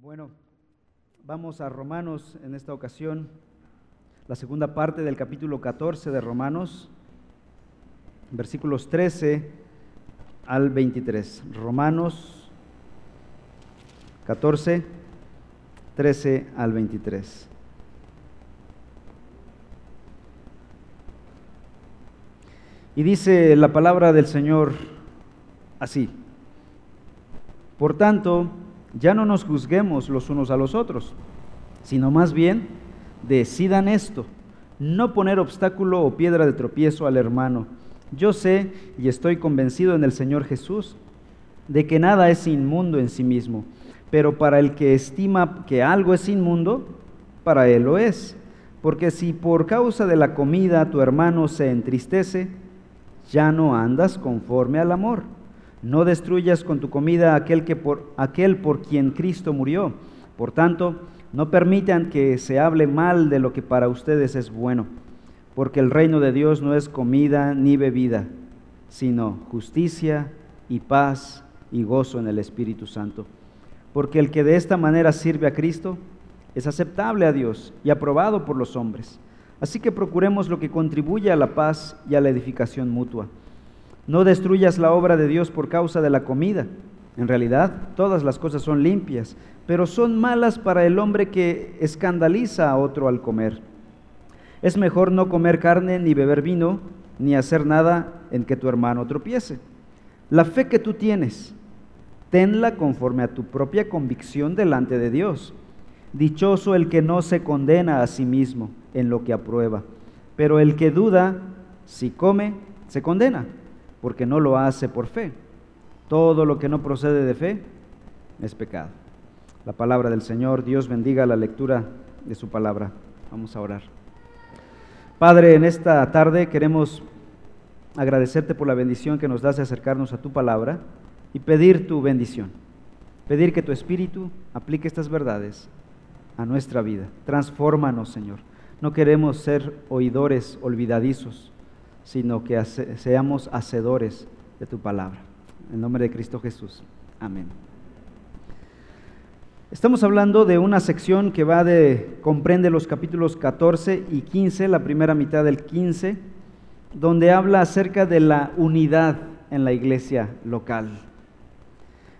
Bueno, vamos a Romanos en esta ocasión, la segunda parte del capítulo 14 de Romanos, versículos 13 al 23. Romanos 14, 13 al 23. Y dice la palabra del Señor así. Por tanto, ya no nos juzguemos los unos a los otros, sino más bien decidan esto, no poner obstáculo o piedra de tropiezo al hermano. Yo sé y estoy convencido en el Señor Jesús de que nada es inmundo en sí mismo, pero para el que estima que algo es inmundo, para él lo es. Porque si por causa de la comida tu hermano se entristece, ya no andas conforme al amor. No destruyas con tu comida aquel, que por, aquel por quien Cristo murió. Por tanto, no permitan que se hable mal de lo que para ustedes es bueno, porque el reino de Dios no es comida ni bebida, sino justicia y paz y gozo en el Espíritu Santo. Porque el que de esta manera sirve a Cristo es aceptable a Dios y aprobado por los hombres. Así que procuremos lo que contribuye a la paz y a la edificación mutua. No destruyas la obra de Dios por causa de la comida. En realidad, todas las cosas son limpias, pero son malas para el hombre que escandaliza a otro al comer. Es mejor no comer carne ni beber vino, ni hacer nada en que tu hermano tropiece. La fe que tú tienes, tenla conforme a tu propia convicción delante de Dios. Dichoso el que no se condena a sí mismo en lo que aprueba, pero el que duda, si come, se condena, porque no lo hace por fe. Todo lo que no procede de fe es pecado. La palabra del Señor, Dios bendiga la lectura de su palabra. Vamos a orar. Padre, en esta tarde queremos agradecerte por la bendición que nos das de acercarnos a tu palabra y pedir tu bendición. Pedir que tu Espíritu aplique estas verdades a nuestra vida. Transfórmanos, Señor. No queremos ser oidores olvidadizos, sino que seamos hacedores de tu palabra. En nombre de Cristo Jesús. Amén. Estamos hablando de una sección que va de comprende los capítulos 14 y 15, la primera mitad del 15, donde habla acerca de la unidad en la iglesia local.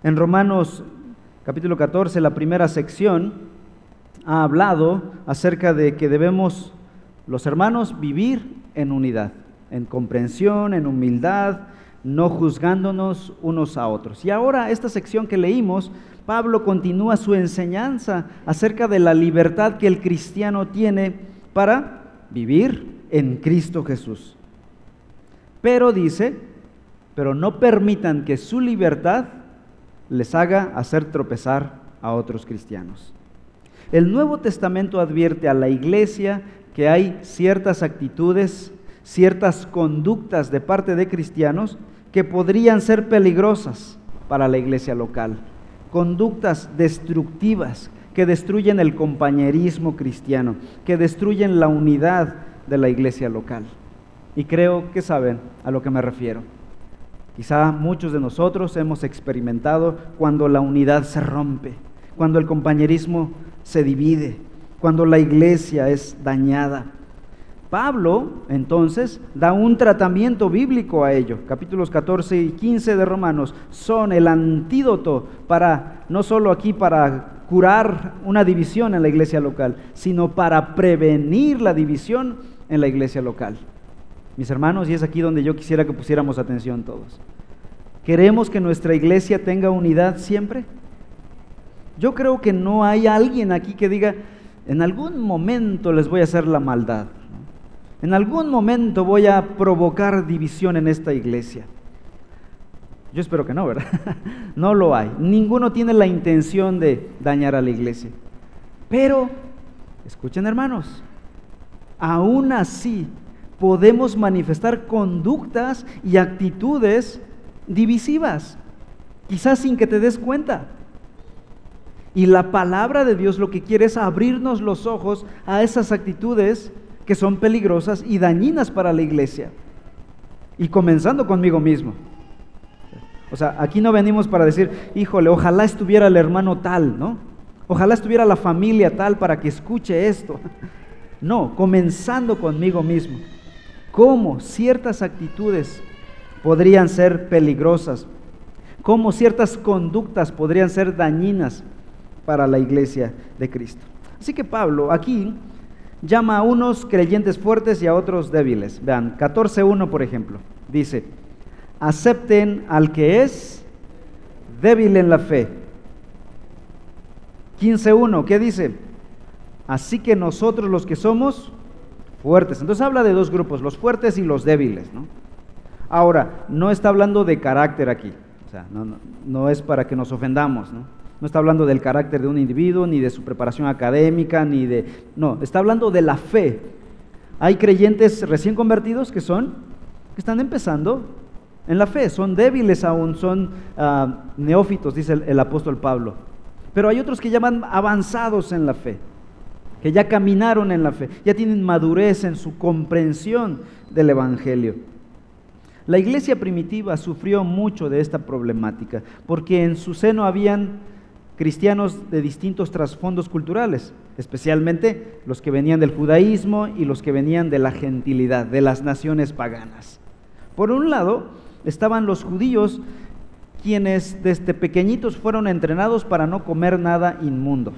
En Romanos capítulo 14, la primera sección, ha hablado acerca de que debemos los hermanos vivir en unidad, en comprensión, en humildad, no juzgándonos unos a otros. Y ahora esta sección que leímos, Pablo continúa su enseñanza acerca de la libertad que el cristiano tiene para vivir en Cristo Jesús. Pero dice, pero no permitan que su libertad les haga hacer tropezar a otros cristianos. El Nuevo Testamento advierte a la iglesia que hay ciertas actitudes, ciertas conductas de parte de cristianos que podrían ser peligrosas para la iglesia local. Conductas destructivas que destruyen el compañerismo cristiano, que destruyen la unidad de la iglesia local. Y creo que saben a lo que me refiero. Quizá muchos de nosotros hemos experimentado cuando la unidad se rompe, cuando el compañerismo se divide, cuando la iglesia es dañada. Pablo entonces da un tratamiento bíblico a ello. Capítulos 14 y 15 de Romanos son el antídoto para, no solo aquí para curar una división en la iglesia local, sino para prevenir la división en la iglesia local mis hermanos, y es aquí donde yo quisiera que pusiéramos atención todos. ¿Queremos que nuestra iglesia tenga unidad siempre? Yo creo que no hay alguien aquí que diga, en algún momento les voy a hacer la maldad. En algún momento voy a provocar división en esta iglesia. Yo espero que no, ¿verdad? No lo hay. Ninguno tiene la intención de dañar a la iglesia. Pero, escuchen hermanos, aún así podemos manifestar conductas y actitudes divisivas, quizás sin que te des cuenta. Y la palabra de Dios lo que quiere es abrirnos los ojos a esas actitudes que son peligrosas y dañinas para la iglesia. Y comenzando conmigo mismo. O sea, aquí no venimos para decir, híjole, ojalá estuviera el hermano tal, ¿no? Ojalá estuviera la familia tal para que escuche esto. No, comenzando conmigo mismo. ¿Cómo ciertas actitudes podrían ser peligrosas? ¿Cómo ciertas conductas podrían ser dañinas para la iglesia de Cristo? Así que Pablo aquí llama a unos creyentes fuertes y a otros débiles. Vean, 14.1 por ejemplo, dice, acepten al que es débil en la fe 15.1, ¿qué dice? Así que nosotros los que somos fuertes. Entonces habla de dos grupos, los fuertes y los débiles. ¿no? Ahora, no está hablando de carácter aquí. O sea, no, no, es para que nos ofendamos. ¿no? No está hablando del carácter de un individuo, ni de su preparación académica, ni de... No, está hablando de la fe. Hay creyentes recién convertidos que son, que están empezando en la fe, son débiles aún, son uh, neófitos, dice el, el apóstol Pablo. Pero hay otros que ya van avanzados en la fe, que ya caminaron en la fe, ya tienen madurez en su comprensión del Evangelio. La iglesia primitiva sufrió mucho de esta problemática, porque en su seno habían cristianos de distintos trasfondos culturales, especialmente los que venían del judaísmo y los que venían de la gentilidad, de las naciones paganas. Por un lado, estaban los judíos quienes desde pequeñitos fueron entrenados para no comer nada inmundo.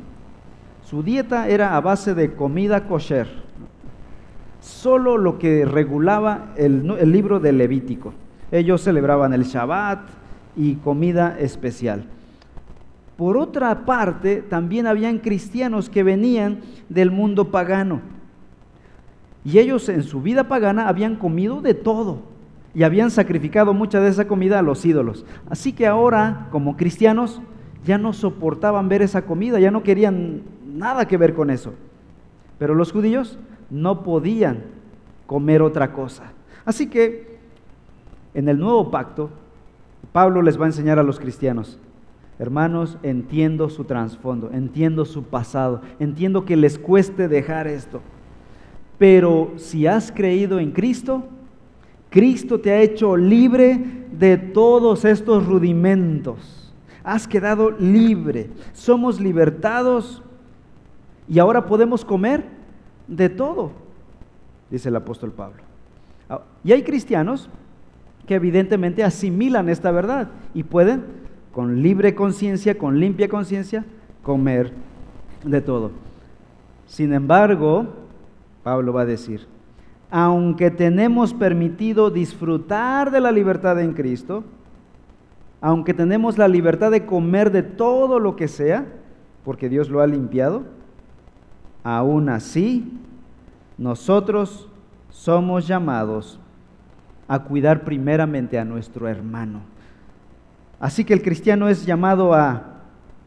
Su dieta era a base de comida kosher, solo lo que regulaba el, libro de Levítico. Ellos celebraban el Shabbat y comida especial. Por otra parte, también habían cristianos que venían del mundo pagano. Y ellos en su vida pagana habían comido de todo y habían sacrificado mucha de esa comida a los ídolos. Así que ahora, como cristianos, ya no soportaban ver esa comida, ya no querían nada que ver con eso. Pero los judíos no podían comer otra cosa. Así que en el nuevo pacto, Pablo les va a enseñar a los cristianos, hermanos, entiendo su trasfondo, entiendo su pasado, entiendo que les cueste dejar esto. Pero si has creído en Cristo, Cristo te ha hecho libre de todos estos rudimentos. Has quedado libre. Somos libertados y ahora podemos comer de todo, dice el apóstol Pablo. Ah, y hay cristianos que evidentemente asimilan esta verdad y pueden con libre conciencia, con limpia conciencia, comer de todo. Sin embargo, Pablo va a decir, aunque tenemos permitido disfrutar de la libertad en Cristo, aunque tenemos la libertad de comer de todo lo que sea, porque Dios lo ha limpiado, aún así nosotros somos llamados a cuidar primeramente a nuestro hermano. Así que el cristiano es llamado a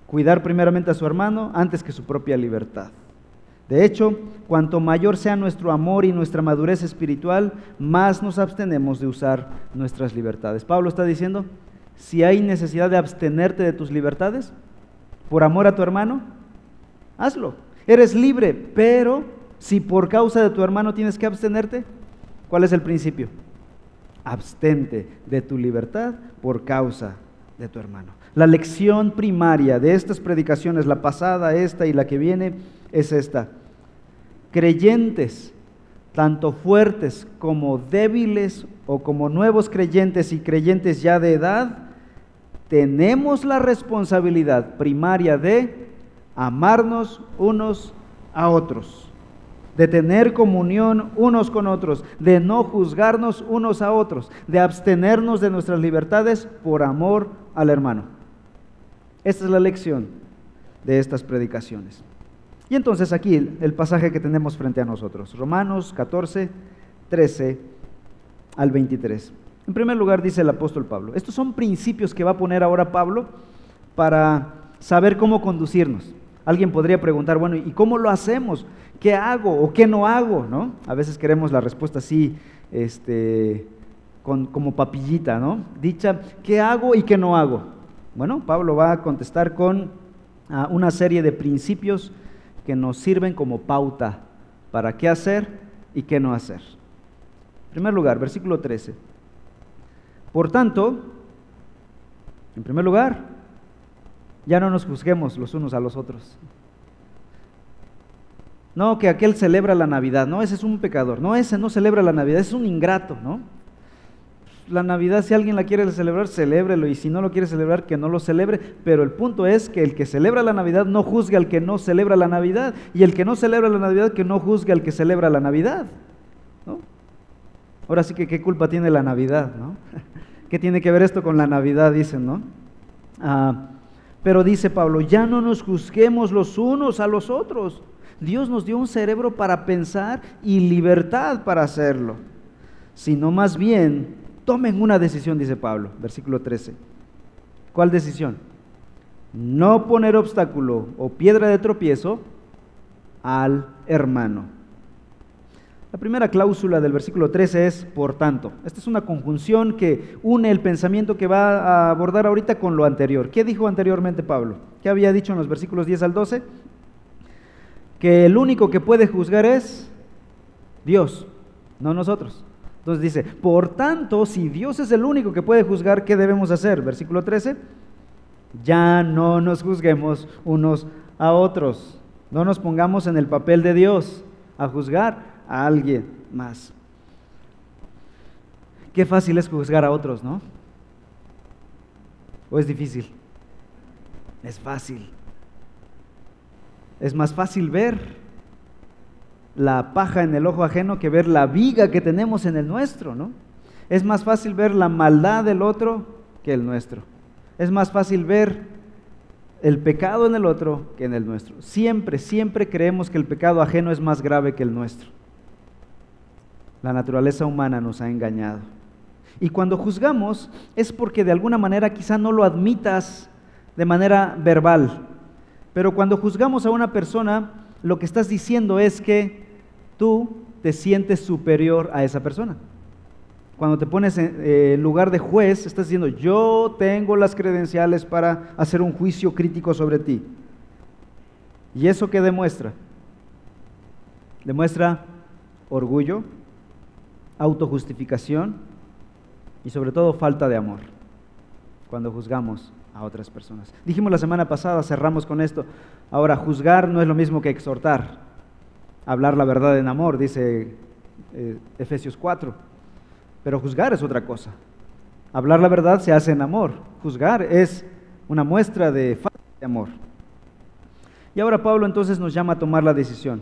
cuidar primeramente a su hermano antes que su propia libertad. De hecho, cuanto mayor sea nuestro amor y nuestra madurez espiritual, más nos abstenemos de usar nuestras libertades. Pablo está diciendo, si hay necesidad de abstenerte de tus libertades por amor a tu hermano, hazlo. Eres libre, pero si por causa de tu hermano tienes que abstenerte, ¿cuál es el principio? Abstente de tu libertad por causa de tu hermano. La lección primaria de estas predicaciones, la pasada, esta y la que viene, es esta. Creyentes, tanto fuertes como débiles o como nuevos creyentes y creyentes ya de edad, tenemos la responsabilidad primaria de amarnos unos a otros, de tener comunión unos con otros, de no juzgarnos unos a otros, de abstenernos de nuestras libertades por amor al hermano. Esta es la lección de estas predicaciones. Y entonces aquí el pasaje que tenemos frente a nosotros, Romanos 14, 13 al 23. En primer lugar dice el apóstol Pablo, estos son principios que va a poner ahora Pablo para saber cómo conducirnos. Alguien podría preguntar, bueno, ¿y cómo lo hacemos? ¿Qué hago o qué no hago? ¿No? A veces queremos la respuesta así, este, con, como papillita, ¿no? Dicha, ¿qué hago y qué no hago? Bueno, Pablo va a contestar con ah, una serie de principios que nos sirven como pauta para qué hacer y qué no hacer. En primer lugar, versículo 13. Por tanto, en primer lugar, Ya no nos juzguemos los unos a los otros. No, que aquel celebra la Navidad. No, ese es un pecador. No, ese no celebra la Navidad, es un ingrato, ¿no? La Navidad, si alguien la quiere celebrar, celébrelo. Y si no lo quiere celebrar, que no lo celebre. Pero el punto es que el que celebra la Navidad no juzga al que no celebra la Navidad. Y el que no celebra la Navidad, que no juzga al que celebra la Navidad. ¿no? Ahora sí que qué culpa tiene la Navidad, ¿no? ¿Qué tiene que ver esto con la Navidad? Dicen, ¿no? Ah, pero dice Pablo, ya no nos juzguemos los unos a los otros. Dios nos dio un cerebro para pensar y libertad para hacerlo, sino más bien tomen una decisión, dice Pablo, versículo 13. ¿Cuál decisión? No poner obstáculo o piedra de tropiezo al hermano. La primera cláusula del versículo 13 es por tanto. Esta es una conjunción que une el pensamiento que va a abordar ahorita con lo anterior. ¿Qué dijo anteriormente Pablo? ¿Qué había dicho en los versículos 10 al 12? Que el único que puede juzgar es Dios, no nosotros. Entonces dice, por tanto, si Dios es el único que puede juzgar, ¿qué debemos hacer? Versículo 13, ya no nos juzguemos unos a otros. No nos pongamos en el papel de Dios a juzgar a alguien más. Qué fácil es juzgar a otros, ¿no? ¿O es difícil? Es fácil. Es más fácil ver la paja en el ojo ajeno que ver la viga que tenemos en el nuestro, ¿no? Es más fácil ver la maldad del otro que el nuestro. Es más fácil ver el pecado en el otro que en el nuestro. Siempre, siempre creemos que el pecado ajeno es más grave que el nuestro. La naturaleza humana nos ha engañado. Y cuando juzgamos es porque de alguna manera quizá no lo admitas de manera verbal. Pero cuando juzgamos a una persona, lo que estás diciendo es que tú te sientes superior a esa persona. Cuando te pones en lugar de juez, estás diciendo, yo tengo las credenciales para hacer un juicio crítico sobre ti. ¿Y eso qué demuestra? Demuestra orgullo, autojustificación y sobre todo falta de amor cuando juzgamos a otras personas. Dijimos la semana pasada, cerramos con esto, ahora juzgar no es lo mismo que exhortar, hablar la verdad en amor, dice eh, Efesios 4, pero juzgar es otra cosa. Hablar la verdad se hace en amor, juzgar es una muestra de falta de amor. Y ahora Pablo entonces nos llama a tomar la decisión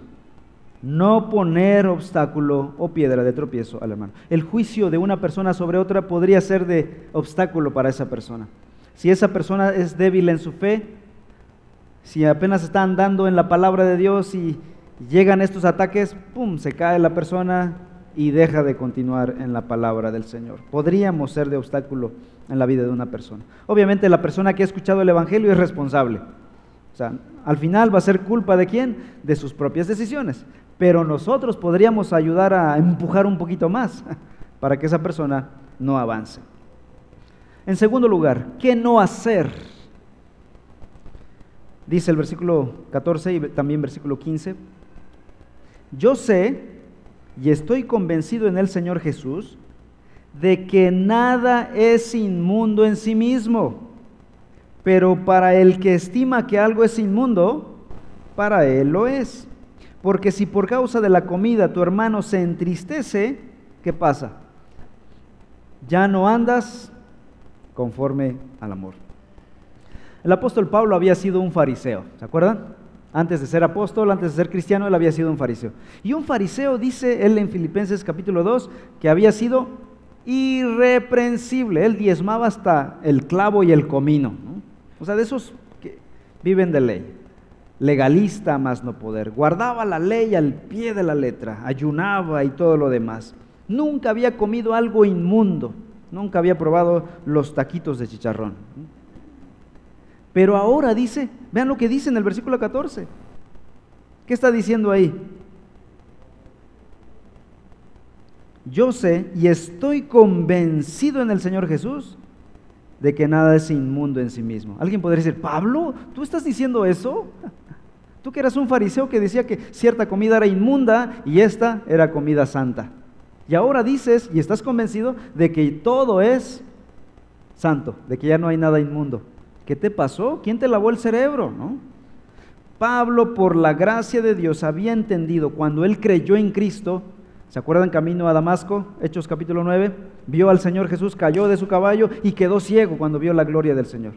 no poner obstáculo o piedra de tropiezo al hermano. El juicio de una persona sobre otra podría ser de obstáculo para esa persona. Si esa persona es débil en su fe, si apenas está andando en la palabra de Dios y llegan estos ataques, ¡pum!, se cae la persona y deja de continuar en la palabra del Señor. Podríamos ser de obstáculo en la vida de una persona. Obviamente la persona que ha escuchado el Evangelio es responsable. O sea, al final va a ser culpa de quién? De sus propias decisiones pero nosotros podríamos ayudar a empujar un poquito más para que esa persona no avance. En segundo lugar, ¿qué no hacer? Dice el versículo 14 y también versículo 15. Yo sé y estoy convencido en el Señor Jesús de que nada es inmundo en sí mismo, pero para el que estima que algo es inmundo, para él lo es. Porque si por causa de la comida tu hermano se entristece, ¿qué pasa? Ya no andas conforme al amor. El apóstol Pablo había sido un fariseo, ¿se acuerdan? Antes de ser apóstol, antes de ser cristiano, él había sido un fariseo. Y un fariseo, dice él en Filipenses capítulo 2, que había sido irreprensible. Él diezmaba hasta el clavo y el comino. O sea, de esos que viven de ley legalista más no poder, guardaba la ley al pie de la letra, ayunaba y todo lo demás. Nunca había comido algo inmundo, nunca había probado los taquitos de chicharrón. Pero ahora dice, vean lo que dice en el versículo 14. ¿Qué está diciendo ahí? Yo sé y estoy convencido en el Señor Jesús de que nada es inmundo en sí mismo. Alguien podría decir, Pablo, ¿tú estás diciendo eso? Tú que eras un fariseo que decía que cierta comida era inmunda y esta era comida santa. Y ahora dices y estás convencido de que todo es santo, de que ya no hay nada inmundo, ¿Qué te pasó? ¿Quién te lavó el cerebro? ¿No? Pablo, por la gracia de Dios, había entendido cuando él creyó en Cristo, ¿se acuerdan camino a Damasco? Hechos capítulo 9, vio al Señor Jesús, cayó de su caballo y quedó ciego cuando vio la gloria del Señor.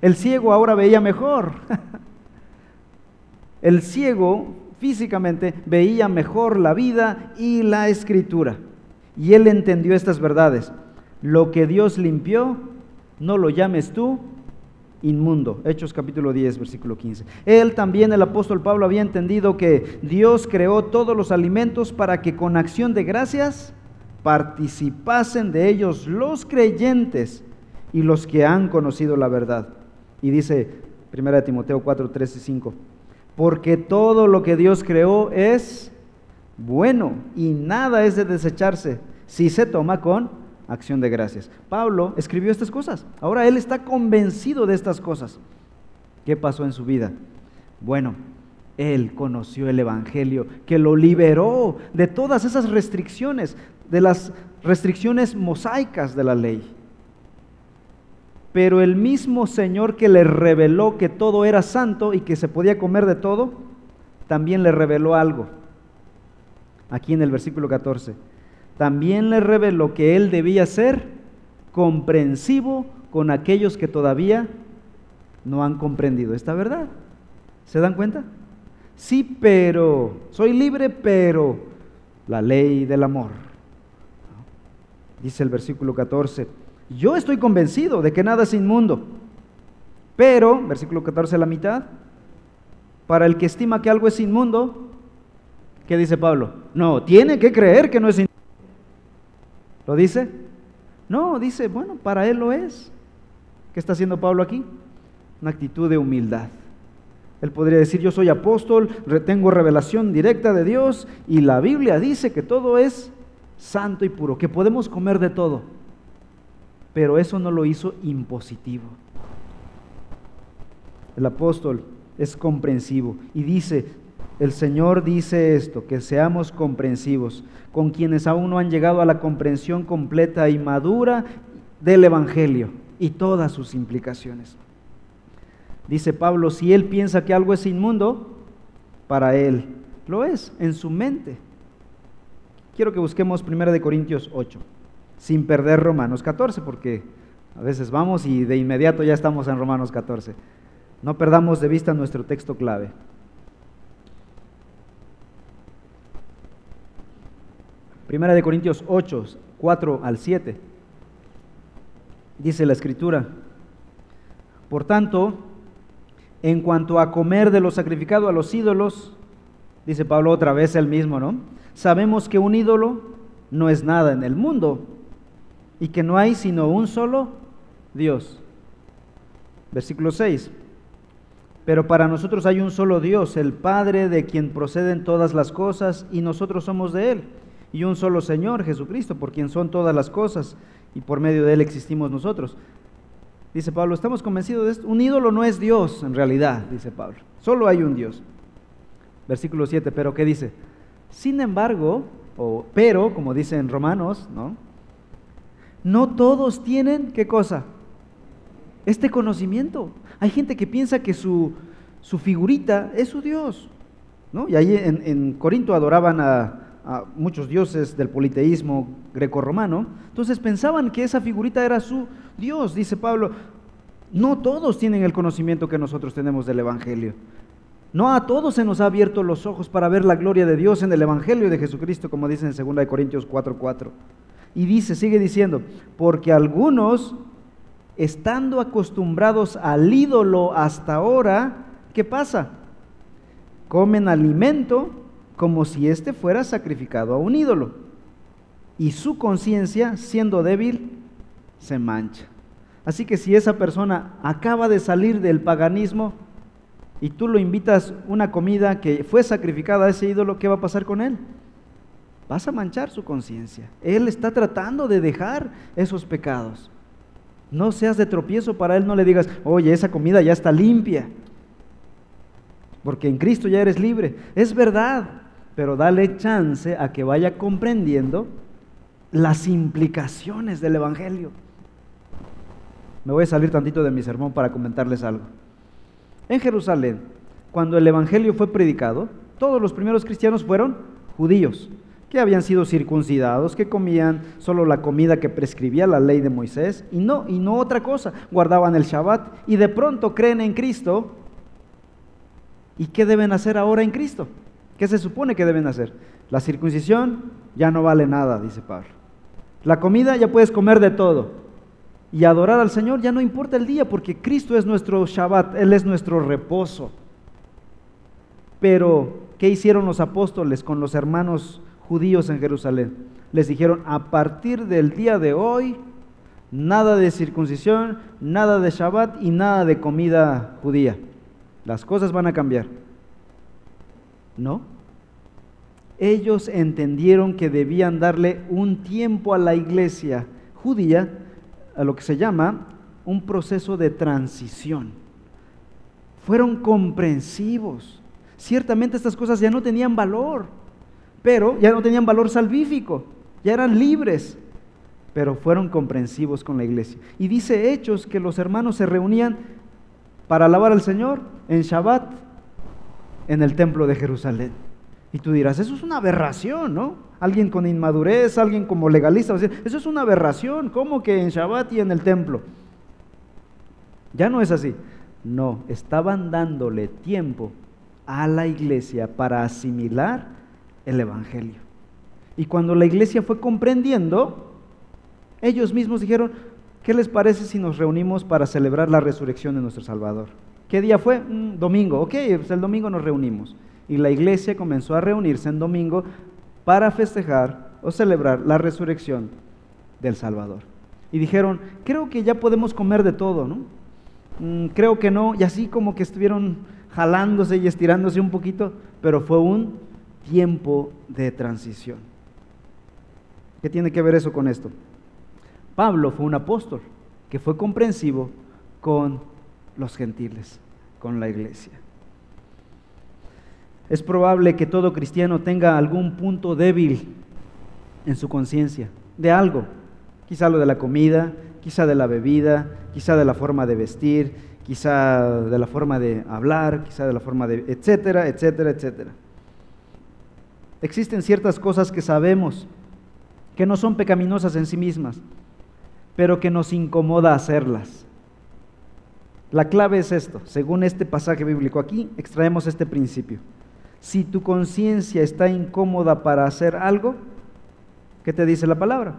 El ciego ahora veía mejor. El ciego físicamente veía mejor la vida y la escritura. Y él entendió estas verdades. Lo que Dios limpió, no lo llames tú inmundo. Hechos capítulo 10, versículo 15. Él también, el apóstol Pablo, había entendido que Dios creó todos los alimentos para que con acción de gracias participasen de ellos los creyentes y los que han conocido la verdad. Y dice 1 Timoteo 4, 3 y 5 porque todo lo que Dios creó es bueno y nada es de desecharse si se toma con acción de gracias. Pablo escribió estas cosas. Ahora él está convencido de estas cosas. ¿Qué pasó en su vida? Bueno, él conoció el Evangelio que lo liberó de todas esas restricciones, de las restricciones mosaicas de la ley. Pero el mismo Señor que le reveló que todo era santo y que se podía comer de todo, también le reveló algo. Aquí en el versículo 14. También le reveló que él debía ser comprensivo con aquellos que todavía no han comprendido esta verdad. ¿Se dan cuenta? Sí, pero soy libre, pero la ley del amor. Dice el versículo 14 yo estoy convencido de que nada es inmundo. Pero, versículo 14 a la mitad, para el que estima que algo es inmundo, ¿qué dice Pablo? No, tiene que creer que no es inmundo. ¿Lo dice? No, dice, bueno, para él lo es. ¿Qué está haciendo Pablo aquí? Una actitud de humildad. Él podría decir, yo soy apóstol, tengo revelación directa de Dios y la Biblia dice que todo es santo y puro, que podemos comer de todo pero eso no lo hizo impositivo. El apóstol es comprensivo y dice, el Señor dice esto, que seamos comprensivos con quienes aún no han llegado a la comprensión completa y madura del Evangelio y todas sus implicaciones. Dice Pablo, si él piensa que algo es inmundo, para él lo es, en su mente. Quiero que busquemos 1 Corintios 8 sin perder Romanos 14, porque a veces vamos y de inmediato ya estamos en Romanos 14. No perdamos de vista nuestro texto clave. Primera de Corintios 8, 4 al 7. Dice la escritura, por tanto, en cuanto a comer de lo sacrificado a los ídolos, dice Pablo otra vez el mismo, ¿no? Sabemos que un ídolo no es nada en el mundo, y que no hay sino un solo Dios. Versículo 6. Pero para nosotros hay un solo Dios, el Padre de quien proceden todas las cosas y nosotros somos de Él. Y un solo Señor, Jesucristo, por quien son todas las cosas y por medio de Él existimos nosotros. Dice Pablo, estamos convencidos de esto. Un ídolo no es Dios en realidad, dice Pablo. Solo hay un Dios. Versículo 7, pero ¿qué dice? Sin embargo, o pero, como dice en Romanos, ¿no? No todos tienen, ¿qué cosa? Este conocimiento. Hay gente que piensa que su, su figurita es su Dios. ¿no? Y ahí en, Corinto adoraban a, a, muchos dioses del politeísmo grecorromano. Entonces pensaban que esa figurita era su Dios, dice Pablo. No todos tienen el conocimiento que nosotros tenemos del Evangelio. No a todos se nos ha abierto los ojos para ver la gloria de Dios en el Evangelio de Jesucristo, como dice en 2 Corintios 4:4. Y dice, sigue diciendo, porque algunos, estando acostumbrados al ídolo hasta ahora, ¿qué pasa? Comen alimento como si éste fuera sacrificado a un ídolo. Y su conciencia, siendo débil, se mancha. Así que si esa persona acaba de salir del paganismo y tú lo invitas una comida que fue sacrificada a ese ídolo, ¿qué va a pasar con él? Vas a manchar su conciencia. Él está tratando de dejar esos pecados. No seas de tropiezo para Él, no le digas, oye, esa comida ya está limpia, porque en Cristo ya eres libre. Es verdad, pero dale chance a que vaya comprendiendo las implicaciones del Evangelio. Me voy a salir tantito de mi sermón para comentarles algo. En Jerusalén, cuando el Evangelio fue predicado, todos los primeros cristianos fueron judíos, que habían sido circuncidados, que comían solo la comida que prescribía la ley de Moisés, y no, y no otra cosa, guardaban el Shabbat, y de pronto creen en Cristo. ¿Y qué deben hacer ahora en Cristo? ¿Qué se supone que deben hacer? La circuncisión ya no vale nada, dice Pablo. La comida ya puedes comer de todo. Y adorar al Señor ya no importa el día, porque Cristo es nuestro Shabbat, Él es nuestro reposo. Pero, ¿qué hicieron los apóstoles con los hermanos judíos en Jerusalén? Les dijeron, a partir del día de hoy, nada de circuncisión, nada de Shabbat y nada de comida judía. Las cosas van a cambiar. ¿No? Ellos entendieron que debían darle un tiempo a la iglesia judía, a lo que se llama un proceso de transición. Fueron comprensivos Ciertamente estas cosas ya no tenían valor, pero ya no tenían valor salvífico, ya eran libres, pero fueron comprensivos con la iglesia. Y dice Hechos que los hermanos se reunían para alabar al Señor en Shabbat en el templo de Jerusalén. Y tú dirás, eso es una aberración, ¿no? Alguien con inmadurez, alguien como legalista, eso es una aberración, ¿cómo que en Shabbat y en el templo? Ya no es así. No, estaban dándole tiempo a la iglesia para asimilar el Evangelio. Y cuando la iglesia fue comprendiendo, ellos mismos dijeron, ¿qué les parece si nos reunimos para celebrar la resurrección de nuestro Salvador? ¿Qué día fue? Mm, domingo. Ok, pues el domingo nos reunimos. Y la iglesia comenzó a reunirse en domingo para festejar o celebrar la resurrección del Salvador. Y dijeron, creo que ya podemos comer de todo, ¿no? Mm, creo que no. Y así como que estuvieron jalándose y estirándose un poquito, pero fue un tiempo de transición. ¿Qué tiene que ver eso con esto? Pablo fue un apóstol que fue comprensivo con los gentiles, con la iglesia. Es probable que todo cristiano tenga algún punto débil en su conciencia, de algo, quizá lo de la comida, quizá de la bebida, quizá de la forma de vestir, quizá de la forma de hablar, quizá de la forma de, etcétera, etcétera, etcétera. Existen ciertas cosas que sabemos que no son pecaminosas en sí mismas, pero que nos incomoda hacerlas. La clave es esto, según este pasaje bíblico. Aquí extraemos este principio. Si tu conciencia está incómoda para hacer algo, ¿qué te dice la palabra?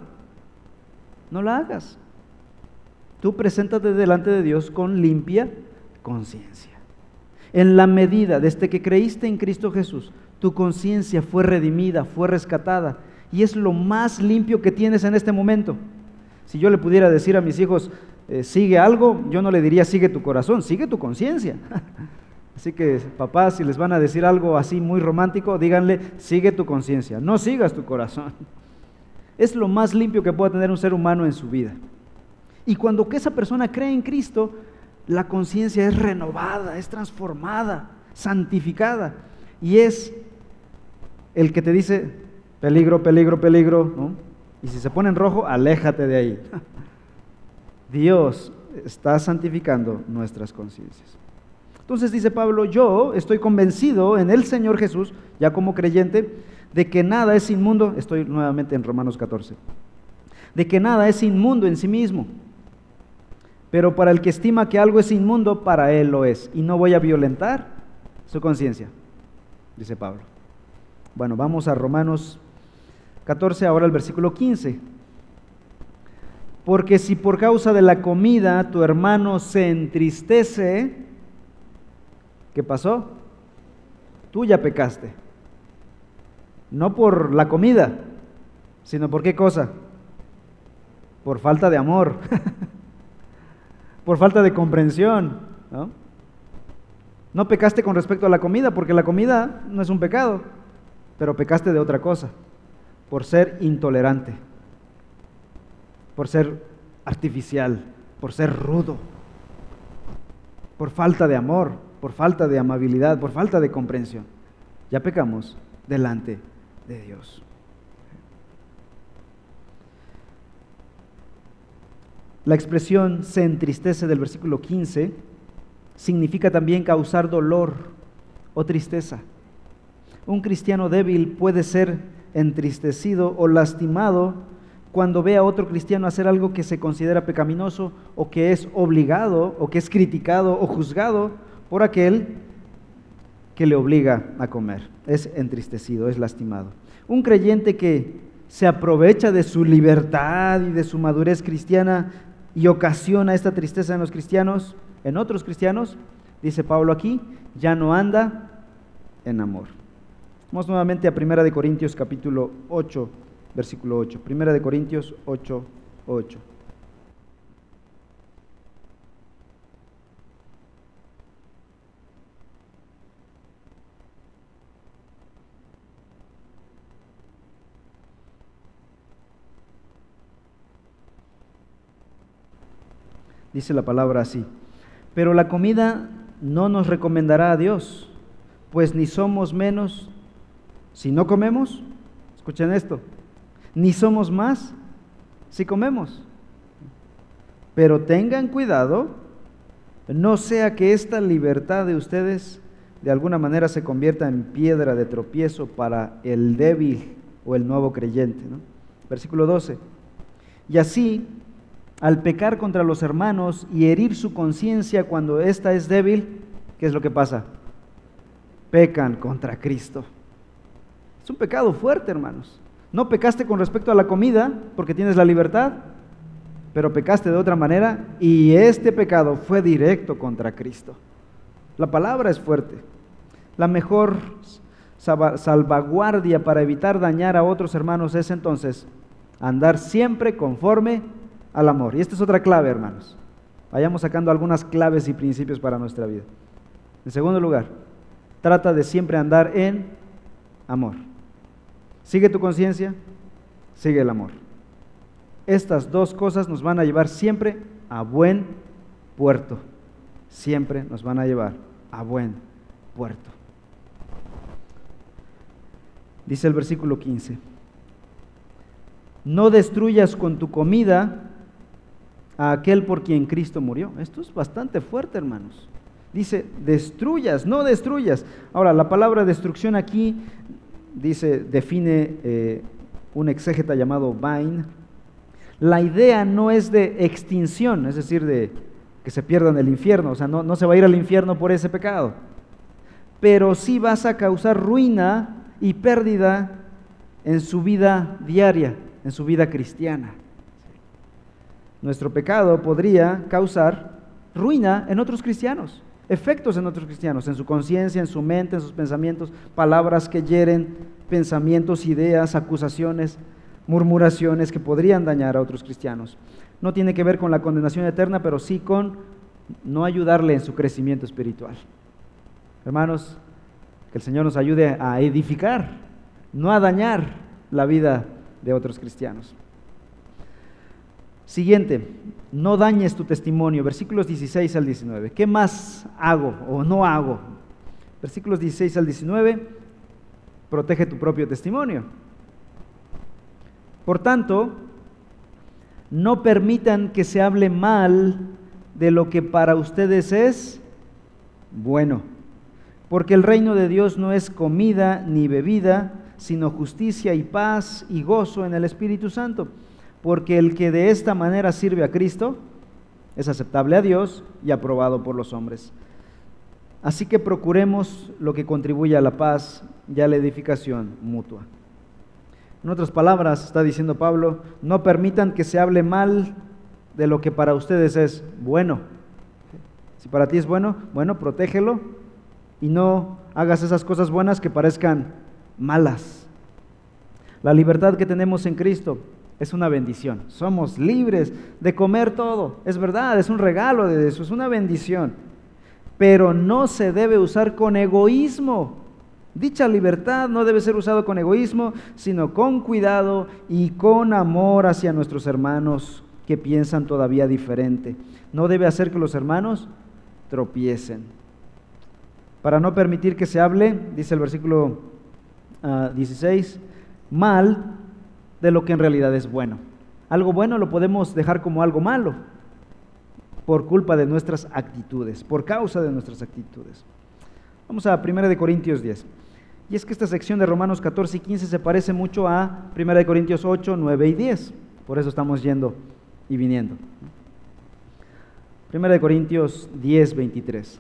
No la hagas. Tú preséntate delante de Dios con limpia conciencia. En la medida desde que creíste en Cristo Jesús, tu conciencia fue redimida, fue rescatada y es lo más limpio que tienes en este momento. Si yo le pudiera decir a mis hijos, eh, sigue algo, yo no le diría sigue tu corazón, sigue tu conciencia. Así que papás, si les van a decir algo así muy romántico, díganle, sigue tu conciencia, no sigas tu corazón. Es lo más limpio que puede tener un ser humano en su vida. Y cuando esa persona cree en Cristo, la conciencia es renovada, es transformada, santificada. Y es el que te dice, peligro, peligro, peligro. Y si se pone en rojo, aléjate de ahí. Dios está santificando nuestras conciencias. Entonces dice Pablo, yo estoy convencido en el Señor Jesús, ya como creyente, de que nada es inmundo, estoy nuevamente en Romanos 14, de que nada es inmundo en sí mismo pero para el que estima que algo es inmundo, para él lo es. Y no voy a violentar su conciencia, dice Pablo. Bueno, vamos a Romanos 14, ahora el versículo 15. Porque si por causa de la comida tu hermano se entristece, ¿qué pasó? Tú ya pecaste. No por la comida, sino por qué cosa? Por falta de amor. por falta de comprensión. ¿no? no pecaste con respecto a la comida, porque la comida no es un pecado, pero pecaste de otra cosa, por ser intolerante, por ser artificial, por ser rudo, por falta de amor, por falta de amabilidad, por falta de comprensión. Ya pecamos delante de Dios. La expresión se entristece del versículo 15 significa también causar dolor o tristeza. Un cristiano débil puede ser entristecido o lastimado cuando ve a otro cristiano hacer algo que se considera pecaminoso o que es obligado o que es criticado o juzgado por aquel que le obliga a comer. Es entristecido, es lastimado. Un creyente que se aprovecha de su libertad y de su madurez cristiana y ocasiona esta tristeza en los cristianos, en otros cristianos, dice Pablo aquí, ya no anda en amor. Vamos nuevamente a Primera de Corintios capítulo 8, versículo 8. Primera de Corintios 8, 8. Dice la palabra así. Pero la comida no nos recomendará a Dios, pues ni somos menos si no comemos. Escuchen esto ni somos más si comemos. Pero tengan cuidado, no sea que esta libertad de ustedes de alguna manera se convierta en piedra de tropiezo para el débil o el nuevo creyente. Versículo 12. Y así, al pecar contra los hermanos y herir su conciencia cuando ésta es débil, ¿qué es lo que pasa? Pecan contra Cristo. Un pecado fuerte, hermanos. No pecaste con respecto a la comida porque tienes la libertad, pero pecaste de otra manera y este pecado fue directo contra Cristo. La palabra es fuerte. La mejor salvaguardia para evitar dañar a otros hermanos es entonces andar siempre conforme al amor. Y esta es otra clave, hermanos. Vayamos sacando algunas claves y principios para nuestra vida. En segundo lugar, trata de siempre andar en amor. Sigue tu conciencia, sigue el amor. Estas dos cosas nos van a llevar siempre a buen puerto. Siempre nos van a llevar a buen puerto. Dice el versículo 15. No destruyas con tu comida a aquel por quien Cristo murió. Esto es bastante fuerte, hermanos. Dice, destruyas, no destruyas. Ahora, la palabra destrucción aquí dice, define eh, un exégeta llamado Vine, la idea no es de extinción, es decir, de que se pierda en el infierno, o sea, no, no se va a ir al infierno por ese pecado, pero sí vas a causar ruina y pérdida en su vida diaria, en su vida cristiana. Nuestro pecado podría causar ruina en otros cristianos efectos en otros cristianos, en su conciencia, en su mente, en sus pensamientos, palabras que hieren, pensamientos, ideas, acusaciones, murmuraciones que podrían dañar a otros cristianos. No tiene que ver con la condenación eterna, pero sí con no ayudarle en su crecimiento espiritual. Hermanos, que el Señor nos ayude a edificar, no a dañar la vida de otros cristianos. Siguiente, no dañes tu testimonio, versículos 16 al 19. ¿Qué más hago o no hago? Versículos 16 al 19, protege tu propio testimonio. Por tanto, no permitan que se hable mal de lo que para ustedes es bueno, porque el reino de Dios no es comida ni bebida, sino justicia y paz y gozo en el Espíritu Santo porque el que de esta manera sirve a Cristo es aceptable a Dios y aprobado por los hombres. Así que procuremos lo que contribuye a la paz y a la edificación mutua. En otras palabras, está diciendo Pablo, no permitan que se hable mal de lo que para ustedes es bueno. Si para ti es bueno, bueno, protégelo y no hagas esas cosas buenas que parezcan malas. La libertad que tenemos en Cristo es una bendición. Somos libres de comer todo. Es verdad, es un regalo de eso, es una bendición. Pero no se debe usar con egoísmo. Dicha libertad no debe ser usada con egoísmo, sino con cuidado y con amor hacia nuestros hermanos que piensan todavía diferente. No debe hacer que los hermanos tropiecen. Para no permitir que se hable, dice el versículo 16, ah, mal de lo que en realidad es bueno. algo bueno lo podemos dejar como algo malo por culpa de nuestras actitudes, por causa de nuestras actitudes. Vamos a 1 Corintios 10. Y es que esta sección de Romanos 14 y 15 se parece mucho a 1 Corintios 8, 9 y 10. Por eso estamos yendo y viniendo. 1 Corintios 10, 23.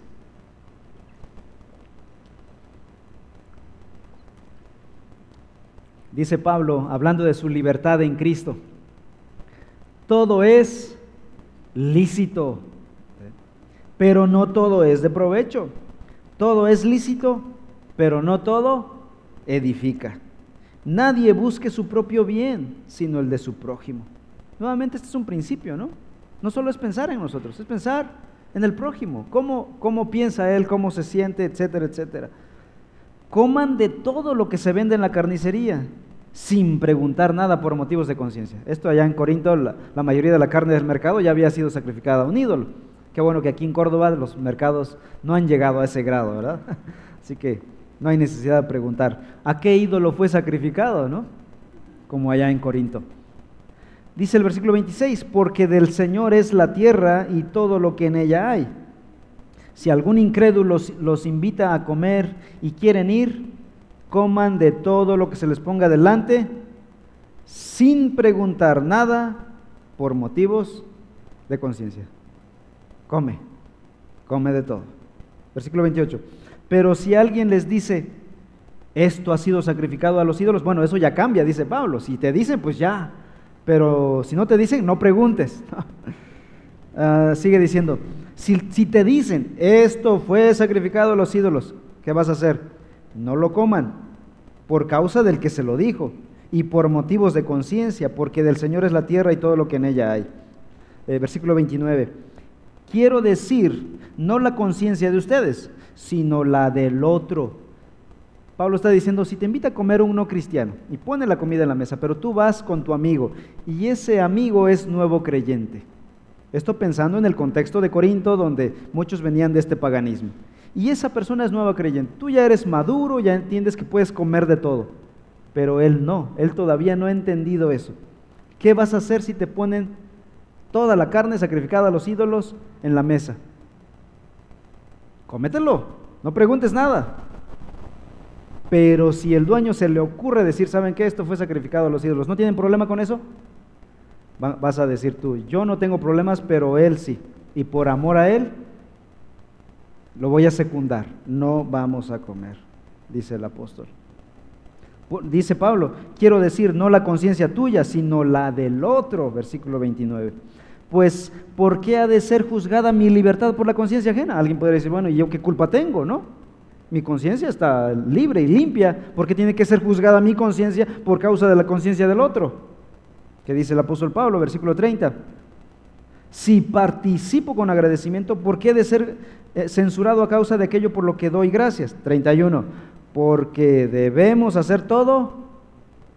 Dice Pablo, hablando de su libertad en Cristo, todo es lícito, pero no todo es de provecho. Todo es lícito, pero no todo edifica. Nadie busque su propio bien, sino el de su prójimo. Nuevamente, este es un principio, ¿no? No solo es pensar en nosotros, es pensar en el prójimo, cómo, cómo piensa él, cómo se siente, etcétera, etcétera. Coman de todo lo que se vende en la carnicería, sin preguntar nada por motivos de conciencia. Esto allá en Corinto, la, mayoría de la carne del mercado ya había sido sacrificada a un ídolo. Qué bueno que aquí en Córdoba los mercados no han llegado a ese grado, ¿verdad? Así que no hay necesidad de preguntar, ¿a qué ídolo fue sacrificado, no? Como allá en Corinto. Dice el versículo 26, porque del Señor es la tierra y todo lo que en ella hay. Si algún incrédulo los, invita a comer y quieren ir, coman de todo lo que se les ponga delante, sin preguntar nada por motivos de conciencia. Come, come de todo. Versículo 28. Pero si alguien les dice, esto ha sido sacrificado a los ídolos, bueno, eso ya cambia, dice Pablo. Si te dicen, pues ya. Pero si no te dicen, no preguntes. Ah, sigue diciendo, si, te dicen, esto fue sacrificado a los ídolos, ¿qué vas a hacer? No lo coman, por causa del que se lo dijo, y por motivos de conciencia, porque del Señor es la tierra y todo lo que en ella hay. Eh, versículo 29. Quiero decir, no la conciencia de ustedes, sino la del otro. Pablo está diciendo, si te invita a comer un no cristiano y pone la comida en la mesa, pero tú vas con tu amigo y ese amigo es nuevo creyente. Esto pensando en el contexto de Corinto donde muchos venían de este paganismo. Y esa persona es nueva creyente. Tú ya eres maduro, ya entiendes que puedes comer de todo. Pero él no, él todavía no ha entendido eso. ¿Qué vas a hacer si te ponen toda la carne sacrificada a los ídolos en la mesa? cómetelo, no preguntes nada. Pero si el dueño se le ocurre decir, ¿saben qué? Esto fue sacrificado a los ídolos, ¿no tienen problema con eso? Vas a decir tú, yo no tengo problemas, pero él sí. Y por amor a él, lo voy a secundar. No vamos a comer, dice el apóstol. Dice Pablo, quiero decir, no la conciencia tuya, sino la del otro, versículo 29 pues ¿por qué ha de ser juzgada mi libertad por la conciencia ajena? Alguien podría decir, bueno, ¿y yo qué culpa tengo, no? Mi conciencia está libre y limpia, ¿por qué tiene que ser juzgada mi conciencia por causa de la conciencia del otro? ¿Qué dice el apóstol Pablo, versículo 30. Si participo con agradecimiento, ¿por qué he de ser eh, censurado a causa de aquello por lo que doy gracias? 31. Porque debemos hacer todo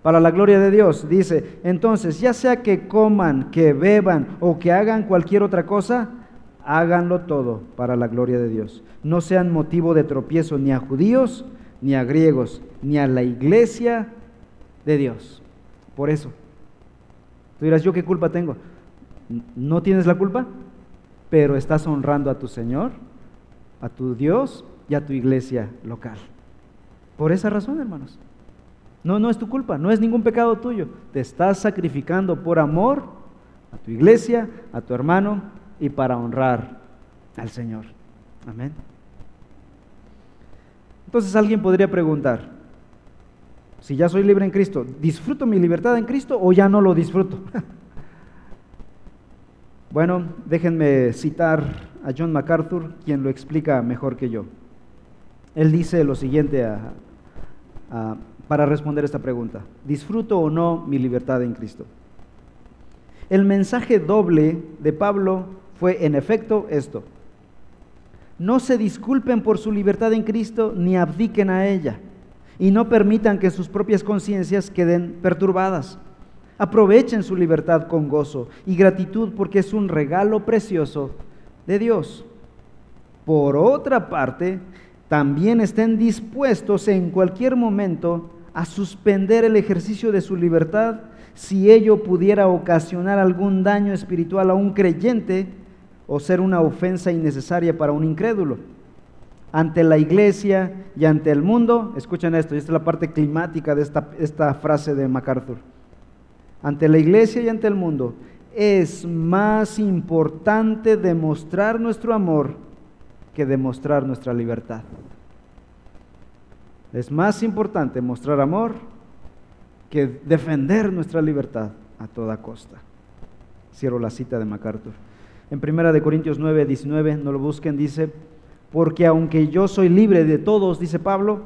para la gloria de Dios. Dice, entonces, ya sea que coman, que beban o que hagan cualquier otra cosa, háganlo todo para la gloria de Dios. No sean motivo de tropiezo ni a judíos, ni a griegos, ni a la iglesia de Dios. Por eso. Tú dirás, ¿yo qué culpa tengo? No tienes la culpa, pero estás honrando a tu Señor, a tu Dios y a tu iglesia local. Por esa razón, hermanos. No, no es tu culpa, no es ningún pecado tuyo. Te estás sacrificando por amor a tu iglesia, a tu hermano y para honrar al Señor. Amén. Entonces alguien podría preguntar, si ya soy libre en Cristo, ¿disfruto mi libertad en Cristo o ya no lo disfruto? bueno, déjenme citar a John MacArthur, quien lo explica mejor que yo. Él dice lo siguiente para responder esta pregunta. ¿Disfruto o no mi libertad en Cristo? El mensaje doble de Pablo fue en efecto esto. No se disculpen por su libertad en Cristo ni abdiquen a ella y no permitan que sus propias conciencias queden perturbadas. Aprovechen su libertad con gozo y gratitud porque es un regalo precioso de Dios. Por otra parte, también estén dispuestos en cualquier momento a suspender el ejercicio de su libertad si ello pudiera ocasionar algún daño espiritual a un creyente o ser una ofensa innecesaria para un incrédulo. Ante la iglesia y ante el mundo, escuchen esto, y esta es la parte climática de esta, esta frase de MacArthur. Ante la iglesia y ante el mundo, es más importante demostrar nuestro amor que demostrar nuestra libertad. Es más importante mostrar amor que defender nuestra libertad a toda costa. Cierro la cita de MacArthur. En 1 Corintios 9, 19, no lo busquen, dice, porque aunque yo soy libre de todos, dice Pablo,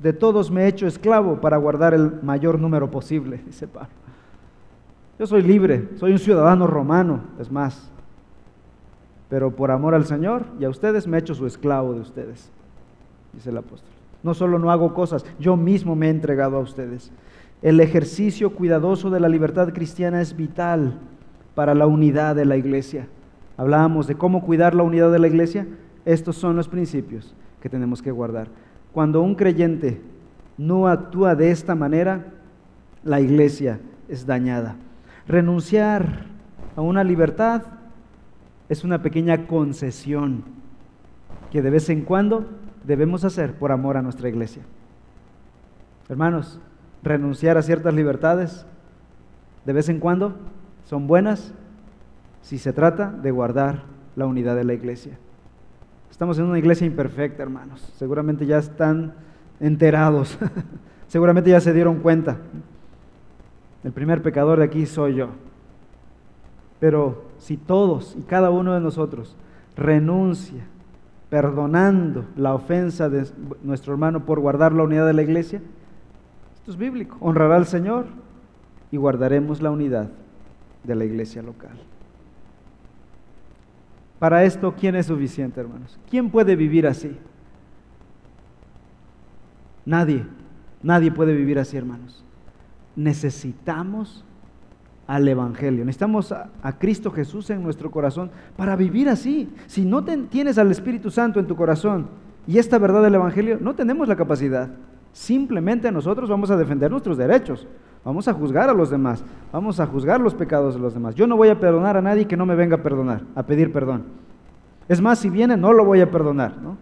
de todos me he hecho esclavo para guardar el mayor número posible, dice Pablo. Yo soy libre, soy un ciudadano romano, es más, pero por amor al Señor y a ustedes me he hecho su esclavo de ustedes, dice el apóstol. No solo no hago cosas, yo mismo me he entregado a ustedes. El ejercicio cuidadoso de la libertad cristiana es vital para la unidad de la iglesia. Hablábamos de cómo cuidar la unidad de la iglesia. Estos son los principios que tenemos que guardar. Cuando un creyente no actúa de esta manera, la iglesia es dañada. Renunciar a una libertad es una pequeña concesión que de vez en cuando debemos hacer por amor a nuestra iglesia. Hermanos, renunciar a ciertas libertades de vez en cuando son buenas si se trata de guardar la unidad de la iglesia. Estamos en una iglesia imperfecta, hermanos. Seguramente ya están enterados. Seguramente ya se dieron cuenta. El primer pecador de aquí soy yo. Pero si todos y cada uno de nosotros renuncia perdonando la ofensa de nuestro hermano por guardar la unidad de la iglesia, esto es bíblico. Honrará al Señor y guardaremos la unidad de la iglesia local. Para esto, ¿quién es suficiente, hermanos? ¿Quién puede vivir así? Nadie, nadie puede vivir así, hermanos. Necesitamos al Evangelio. Necesitamos a, Cristo Jesús en nuestro corazón para vivir así. Si no tienes al Espíritu Santo en tu corazón y esta verdad del Evangelio, no tenemos la capacidad. Simplemente nosotros vamos a defender nuestros derechos. Vamos a juzgar a los demás. Vamos a juzgar los pecados de los demás. Yo no voy a perdonar a nadie que no me venga a perdonar, a pedir perdón. Es más, si viene, no lo voy a perdonar. ¿no?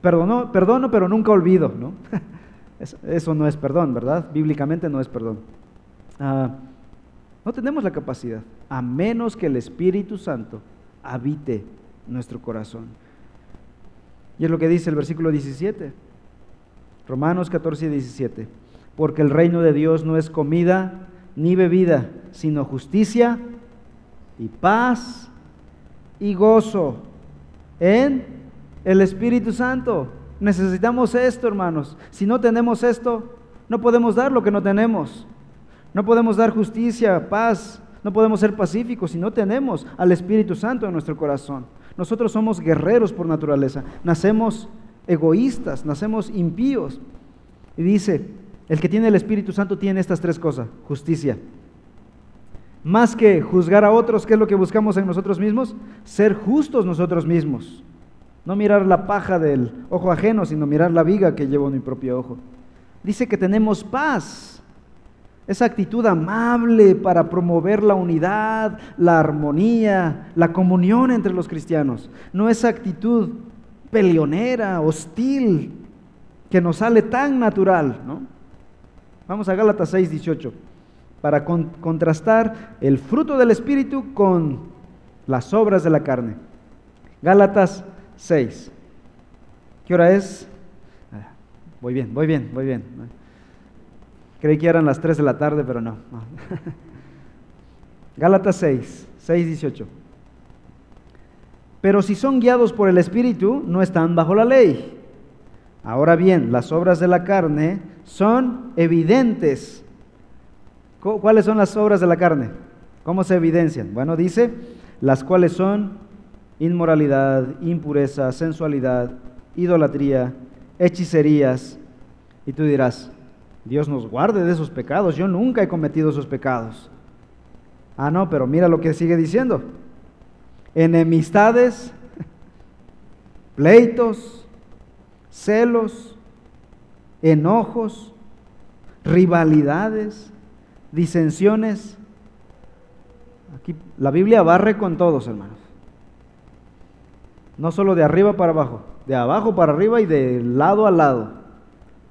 Perdono, perdono, pero nunca olvido. ¿no? Eso no es perdón, ¿verdad? Bíblicamente no es perdón. Ah, no tenemos la capacidad, a menos que el Espíritu Santo habite nuestro corazón. Y es lo que dice el versículo 17, Romanos 14 y 17. Porque el reino de Dios no es comida ni bebida, sino justicia y paz y gozo en el Espíritu Santo. Necesitamos esto, hermanos. Si no tenemos esto, no podemos dar lo que no tenemos. No podemos dar justicia, paz, no podemos ser pacíficos si no tenemos al Espíritu Santo en nuestro corazón. Nosotros somos guerreros por naturaleza, nacemos egoístas, nacemos impíos. Y dice, el que tiene el Espíritu Santo tiene estas tres cosas, justicia. Más que juzgar a otros, ¿qué es lo que buscamos en nosotros mismos? Ser justos nosotros mismos. No mirar la paja del ojo ajeno, sino mirar la viga que llevo en mi propio ojo. Dice que tenemos paz esa actitud amable para promover la unidad, la armonía, la comunión entre los cristianos. No esa actitud peleonera, hostil, que nos sale tan natural. ¿no? Vamos a Gálatas 6, 18, para contrastar el fruto del Espíritu con las obras de la carne. Gálatas 6. ¿Qué hora es? Ah, voy bien, voy bien, voy bien. Creí que eran las 3 de la tarde, pero no. Gálatas 6, 6, 18. Pero si son guiados por el Espíritu, no están bajo la ley. Ahora bien, las obras de la carne son evidentes. ¿Cuáles son las obras de la carne? ¿Cómo se evidencian? Bueno, dice, las cuales son inmoralidad, impureza, sensualidad, idolatría, hechicerías. Y tú dirás, Dios nos guarde de esos pecados. Yo nunca he cometido esos pecados. Ah, no, pero mira lo que sigue diciendo. Enemistades, pleitos, celos, enojos, rivalidades, disensiones. Aquí la Biblia barre con todos, hermanos. No solo de arriba para abajo, de abajo para arriba y de lado a lado.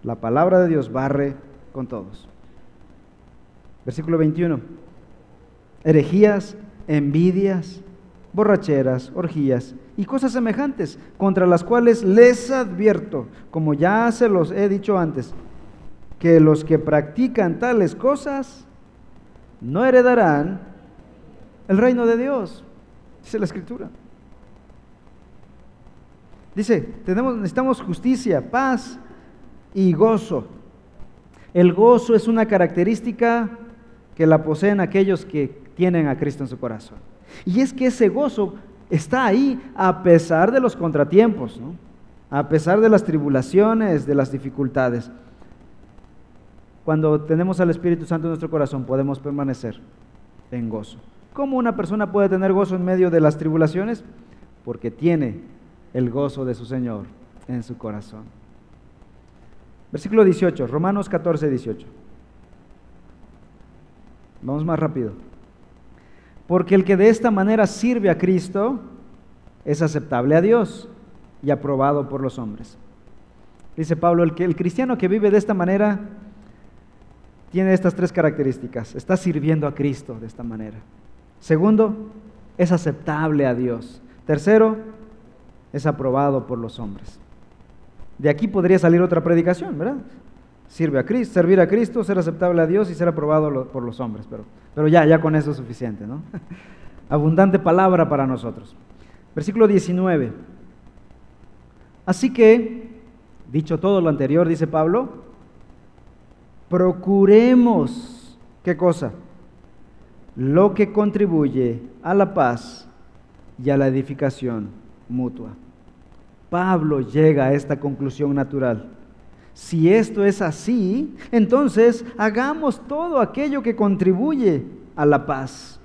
La palabra de Dios barre con todos. Versículo 21. Herejías, envidias, borracheras, orgías y cosas semejantes, contra las cuales les advierto, como ya se los he dicho antes, que los que practican tales cosas no heredarán el reino de Dios, dice la escritura. Dice, tenemos, necesitamos justicia, paz y gozo. El gozo es una característica que la poseen aquellos que tienen a Cristo en su corazón. Y es que ese gozo está ahí a pesar de los contratiempos, a pesar de las tribulaciones, de las dificultades. Cuando tenemos al Espíritu Santo en nuestro corazón podemos permanecer en gozo. ¿Cómo una persona puede tener gozo en medio de las tribulaciones? Porque tiene el gozo de su Señor en su corazón. Versículo 18, Romanos 14, 18. Vamos más rápido. Porque el que de esta manera sirve a Cristo es aceptable a Dios y aprobado por los hombres. Dice Pablo, el, que, el cristiano que vive de esta manera tiene estas tres características. Está sirviendo a Cristo de esta manera. Segundo, es aceptable a Dios. Tercero, es aprobado por los hombres. De aquí podría salir otra predicación, ¿verdad? Sirve a Cristo, servir a Cristo, ser aceptable a Dios y ser aprobado por los hombres. Pero, pero ya, ya con eso es suficiente, ¿no? Abundante palabra para nosotros. Versículo 19. Así que, dicho todo lo anterior, dice Pablo, procuremos, ¿qué cosa? Lo que contribuye a la paz y a la edificación mutua. Pablo llega a esta conclusión natural. Si esto es así, entonces hagamos todo aquello que contribuye a la paz.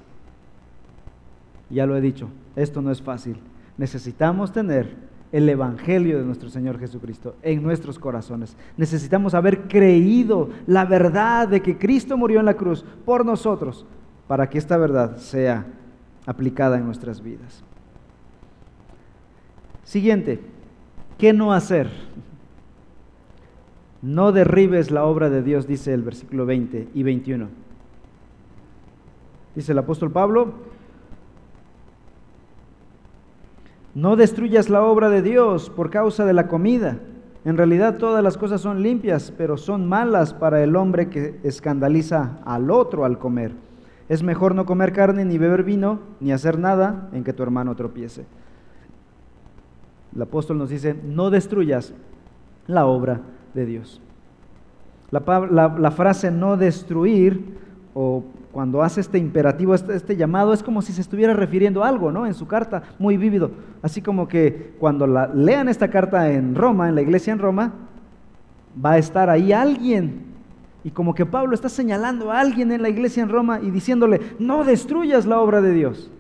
Ya lo he dicho, esto no es fácil. Necesitamos tener el Evangelio de nuestro Señor Jesucristo en nuestros corazones. Necesitamos haber creído la verdad de que Cristo murió en la cruz por nosotros para que esta verdad sea aplicada en nuestras vidas. Siguiente, ¿Qué no hacer? No derribes la obra de Dios, dice el versículo 20 y 21. Dice el apóstol Pablo, no destruyas la obra de Dios por causa de la comida. En realidad todas las cosas son limpias, pero son malas para el hombre que escandaliza al otro al comer. Es mejor no comer carne ni beber vino, ni hacer nada en que tu hermano tropiece el apóstol nos dice, no destruyas la obra de Dios. La, frase no destruir, o cuando hace este imperativo, este, este, llamado, es como si se estuviera refiriendo a algo, ¿no? En su carta, muy vívido. Así como que cuando la, lean esta carta en Roma, en la iglesia en Roma, va a estar ahí alguien. Y como que Pablo está señalando a alguien en la iglesia en Roma y diciéndole, no destruyas la obra de Dios.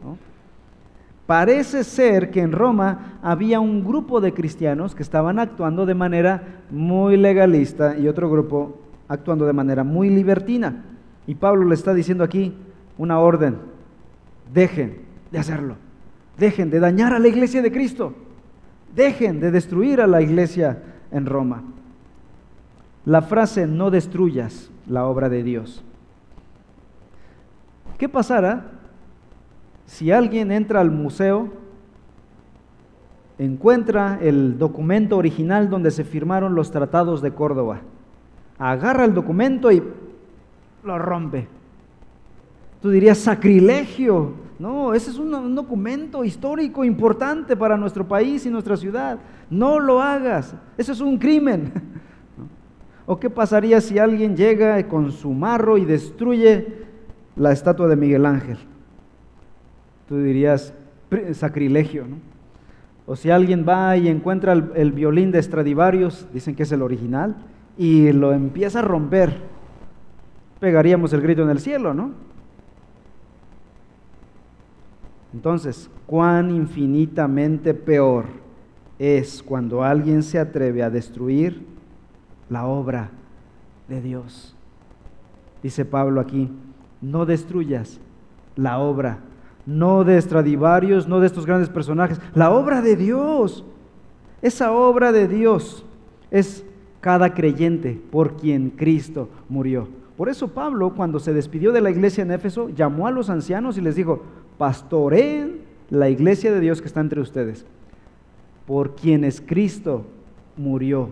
Parece ser que en Roma había un grupo de cristianos que estaban actuando de manera muy legalista y otro grupo actuando de manera muy libertina. Y Pablo le está diciendo aquí una orden, dejen de hacerlo, dejen de dañar a la iglesia de Cristo, dejen de destruir a la iglesia en Roma. La frase no destruyas la obra de Dios. ¿Qué pasará si alguien entra al museo, encuentra el documento original donde se firmaron los tratados de Córdoba, agarra el documento y lo rompe. Tú dirías sacrilegio. No, ese es un, documento histórico importante para nuestro país y nuestra ciudad. No lo hagas. Eso es un crimen. ¿O qué pasaría si alguien llega con su marro y destruye la estatua de Miguel Ángel? Tú dirías sacrilegio, ¿no? O si alguien va y encuentra el, violín de Stradivarius, dicen que es el original, y lo empieza a romper, pegaríamos el grito en el cielo, ¿no? Entonces, cuán infinitamente peor es cuando alguien se atreve a destruir la obra de Dios. Dice Pablo aquí, no destruyas la obra, no de Estradivarios, no de estos grandes personajes, la obra de Dios. Esa obra de Dios es cada creyente por quien Cristo murió. Por eso Pablo, cuando se despidió de la iglesia en Éfeso, llamó a los ancianos y les dijo, pastoreen la iglesia de Dios que está entre ustedes, por quienes Cristo murió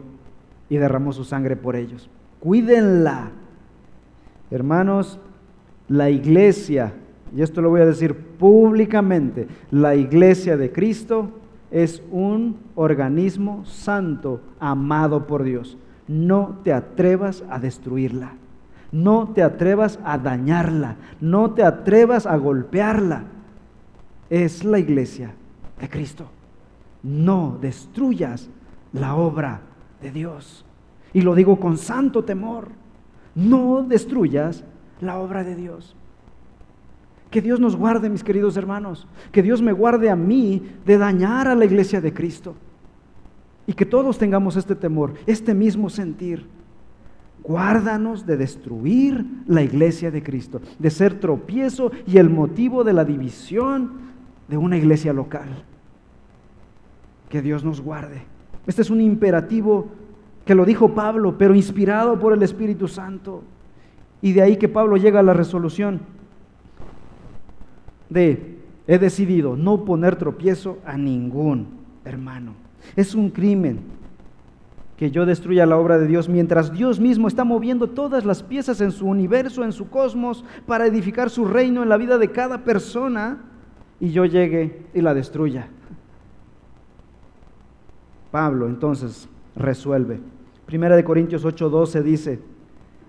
y derramó su sangre por ellos. Cuídenla. Hermanos, la iglesia, y esto lo voy a decir públicamente, la iglesia de Cristo es un organismo santo, amado por Dios. No te atrevas a destruirla. No te atrevas a dañarla. No te atrevas a golpearla. Es la iglesia de Cristo. No destruyas la obra de Dios. Y lo digo con santo temor. No destruyas la obra de Dios. Que Dios nos guarde, mis queridos hermanos. Que Dios me guarde a mí de dañar a la iglesia de Cristo. Y que todos tengamos este temor, este mismo sentir. Guárdanos de destruir la iglesia de Cristo, de ser tropiezo y el motivo de la división de una iglesia local. Que Dios nos guarde. Este es un imperativo que lo dijo Pablo, pero inspirado por el Espíritu Santo. Y de ahí que Pablo llega a la resolución de, he decidido no poner tropiezo a ningún hermano. Es un crimen que yo destruya la obra de Dios mientras Dios mismo está moviendo todas las piezas en su universo, en su cosmos, para edificar su reino en la vida de cada persona y yo llegue y la destruya. Pablo entonces resuelve. Primera de Corintios 8:12 dice,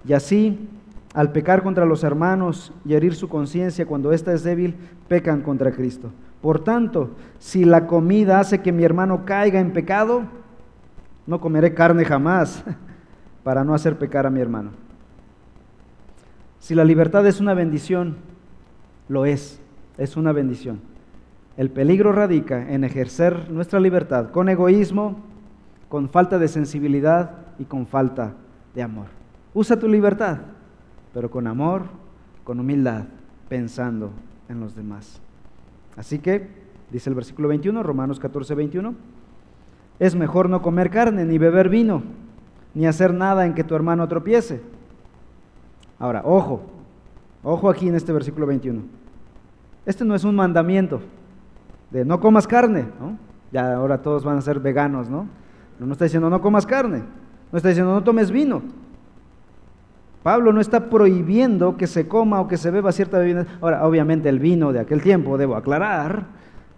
y así al pecar contra los hermanos y herir su conciencia cuando ésta es débil, pecan contra Cristo. Por tanto, si la comida hace que mi hermano caiga en pecado, no comeré carne jamás para no hacer pecar a mi hermano. Si la libertad es una bendición, lo es, es una bendición. El peligro radica en ejercer nuestra libertad con egoísmo, con falta de sensibilidad y con falta de amor. Usa tu libertad pero con amor, con humildad, pensando en los demás. Así que, dice el versículo 21, Romanos 14, 21, es mejor no comer carne, ni beber vino, ni hacer nada en que tu hermano tropiece. Ahora, ojo, ojo aquí en este versículo 21. Este no es un mandamiento de no comas carne. Ya ahora todos van a ser veganos, ¿no? No está diciendo no comas carne, no está diciendo no tomes vino, Pablo no está prohibiendo que se coma o que se beba cierta bebida. Ahora, obviamente el vino de aquel tiempo, debo aclarar,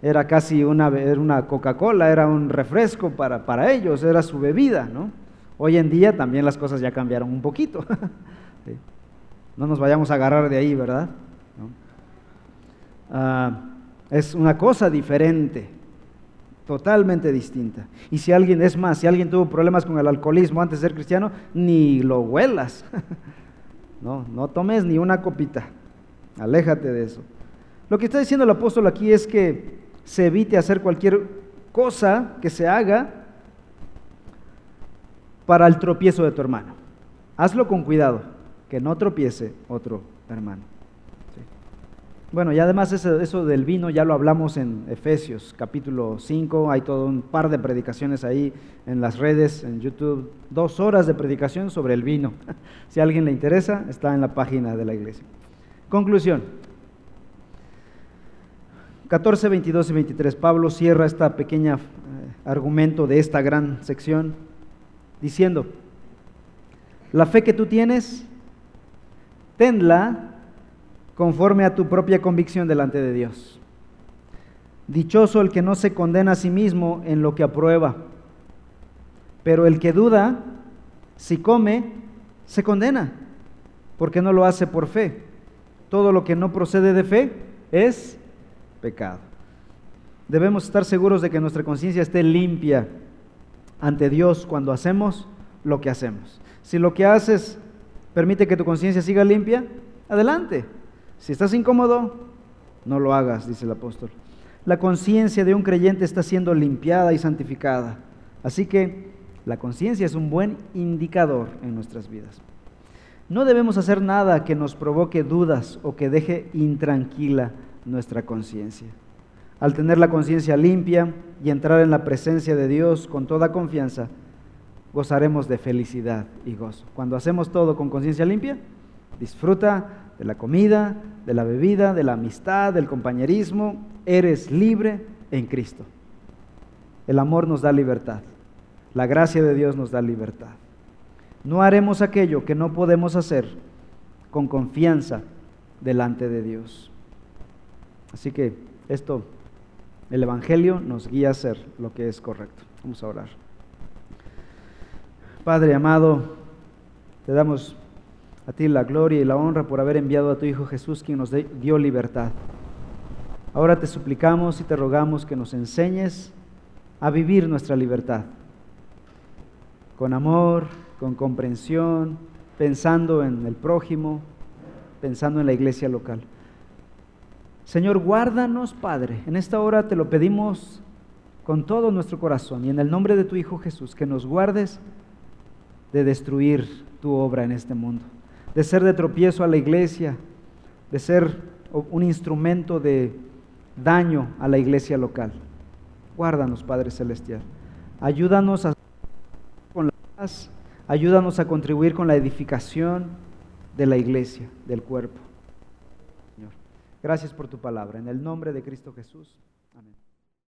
era casi una, una Coca-Cola, era un refresco para, ellos, era su bebida, ¿no? Hoy en día también las cosas ya cambiaron un poquito. No nos vayamos a agarrar de ahí, ¿verdad? Ah, es una cosa diferente, totalmente distinta. Y si alguien, es más, si alguien tuvo problemas con el alcoholismo antes de ser cristiano, ni lo huelas. No, no tomes ni una copita. Aléjate de eso. Lo que está diciendo el apóstol aquí es que se evite hacer cualquier cosa que se haga para el tropiezo de tu hermano. Hazlo con cuidado, que no tropiece otro hermano. Bueno, y además eso, eso, del vino ya lo hablamos en Efesios capítulo 5, hay todo un par de predicaciones ahí en las redes, en YouTube, dos horas de predicación sobre el vino. Si a alguien le interesa, está en la página de la iglesia. Conclusión. 14, 22 y 23. Pablo cierra esta pequeña eh, argumento de esta gran sección diciendo, la fe que tú tienes, tenla conforme a tu propia convicción delante de Dios. Dichoso el que no se condena a sí mismo en lo que aprueba, pero el que duda, si come, se condena, porque no lo hace por fe. Todo lo que no procede de fe es pecado. Debemos estar seguros de que nuestra conciencia esté limpia ante Dios cuando hacemos lo que hacemos. Si lo que haces permite que tu conciencia siga limpia, adelante. Si estás incómodo, no lo hagas, dice el apóstol. La conciencia de un creyente está siendo limpiada y santificada. Así que la conciencia es un buen indicador en nuestras vidas. No debemos hacer nada que nos provoque dudas o que deje intranquila nuestra conciencia. Al tener la conciencia limpia y entrar en la presencia de Dios con toda confianza, gozaremos de felicidad y gozo. Cuando hacemos todo con conciencia limpia, disfruta de la comida, de la bebida, de la amistad, del compañerismo. Eres libre en Cristo. El amor nos da libertad. La gracia de Dios nos da libertad. No haremos aquello que no podemos hacer con confianza delante de Dios. Así que esto, el Evangelio nos guía a hacer lo que es correcto. Vamos a orar. Padre amado, te damos a ti la gloria y la honra por haber enviado a tu Hijo Jesús, quien nos dio libertad. Ahora te suplicamos y te rogamos que nos enseñes a vivir nuestra libertad con amor, con comprensión, pensando en el prójimo, pensando en la iglesia local. Señor, guárdanos, Padre. En esta hora te lo pedimos con todo nuestro corazón y en el nombre de tu Hijo Jesús, que nos guardes de destruir tu obra en este mundo de ser de tropiezo a la iglesia, de ser un instrumento de daño a la iglesia local. Guárdanos, Padre Celestial. Ayúdanos a con la paz, ayúdanos a contribuir con la edificación de la iglesia, del cuerpo. Señor, gracias por tu palabra. En el nombre de Cristo Jesús.